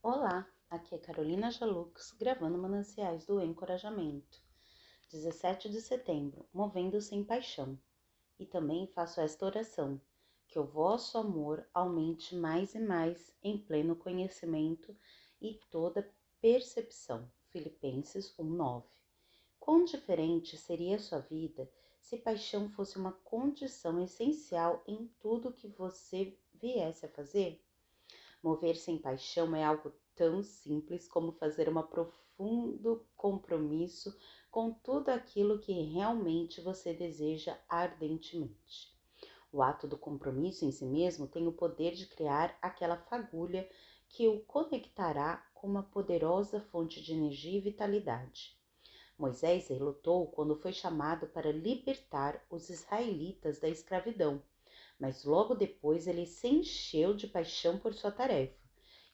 Olá, aqui é Carolina Jalux gravando Mananciais do Encorajamento. 17 de setembro, movendo sem paixão. E também faço esta oração: que o vosso amor aumente mais e mais em pleno conhecimento e toda percepção. Filipenses 1:9. Quão diferente seria a sua vida se paixão fosse uma condição essencial em tudo que você viesse a fazer? Mover sem paixão é algo tão simples como fazer um profundo compromisso com tudo aquilo que realmente você deseja ardentemente. O ato do compromisso em si mesmo tem o poder de criar aquela fagulha que o conectará com uma poderosa fonte de energia e vitalidade. Moisés relutou quando foi chamado para libertar os israelitas da escravidão mas logo depois ele se encheu de paixão por sua tarefa.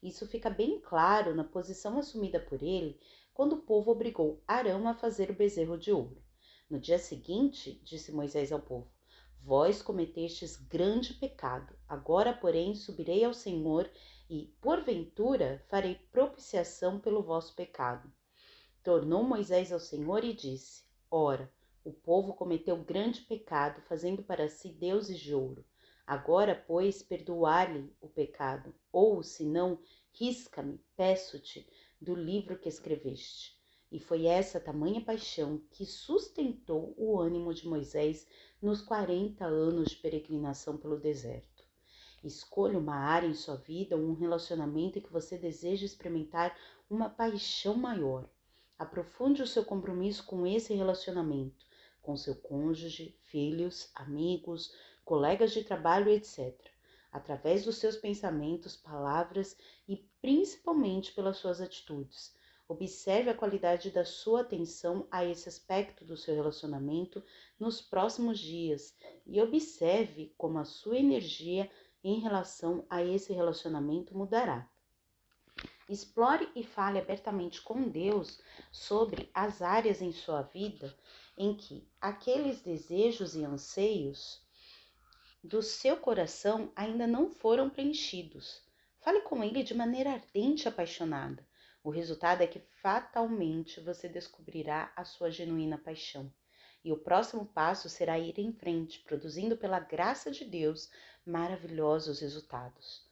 Isso fica bem claro na posição assumida por ele quando o povo obrigou Arão a fazer o bezerro de ouro. No dia seguinte, disse Moisés ao povo: Vós cometestes grande pecado. Agora, porém, subirei ao Senhor e, porventura, farei propiciação pelo vosso pecado. Tornou Moisés ao Senhor e disse: Ora, o povo cometeu grande pecado, fazendo para si deuses de ouro. Agora, pois, perdoar-lhe o pecado, ou, se não, risca-me, peço-te, do livro que escreveste. E foi essa tamanha paixão que sustentou o ânimo de Moisés nos quarenta anos de peregrinação pelo deserto. Escolha uma área em sua vida ou um relacionamento em que você deseja experimentar uma paixão maior. Aprofunde o seu compromisso com esse relacionamento, com seu cônjuge, filhos, amigos, colegas de trabalho, etc., através dos seus pensamentos, palavras e principalmente pelas suas atitudes. Observe a qualidade da sua atenção a esse aspecto do seu relacionamento nos próximos dias e observe como a sua energia em relação a esse relacionamento mudará. Explore e fale abertamente com Deus sobre as áreas em sua vida em que aqueles desejos e anseios do seu coração ainda não foram preenchidos. Fale com ele de maneira ardente e apaixonada. O resultado é que fatalmente você descobrirá a sua genuína paixão. E o próximo passo será ir em frente, produzindo pela graça de Deus maravilhosos resultados.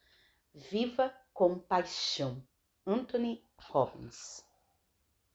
Viva com paixão. Anthony Robbins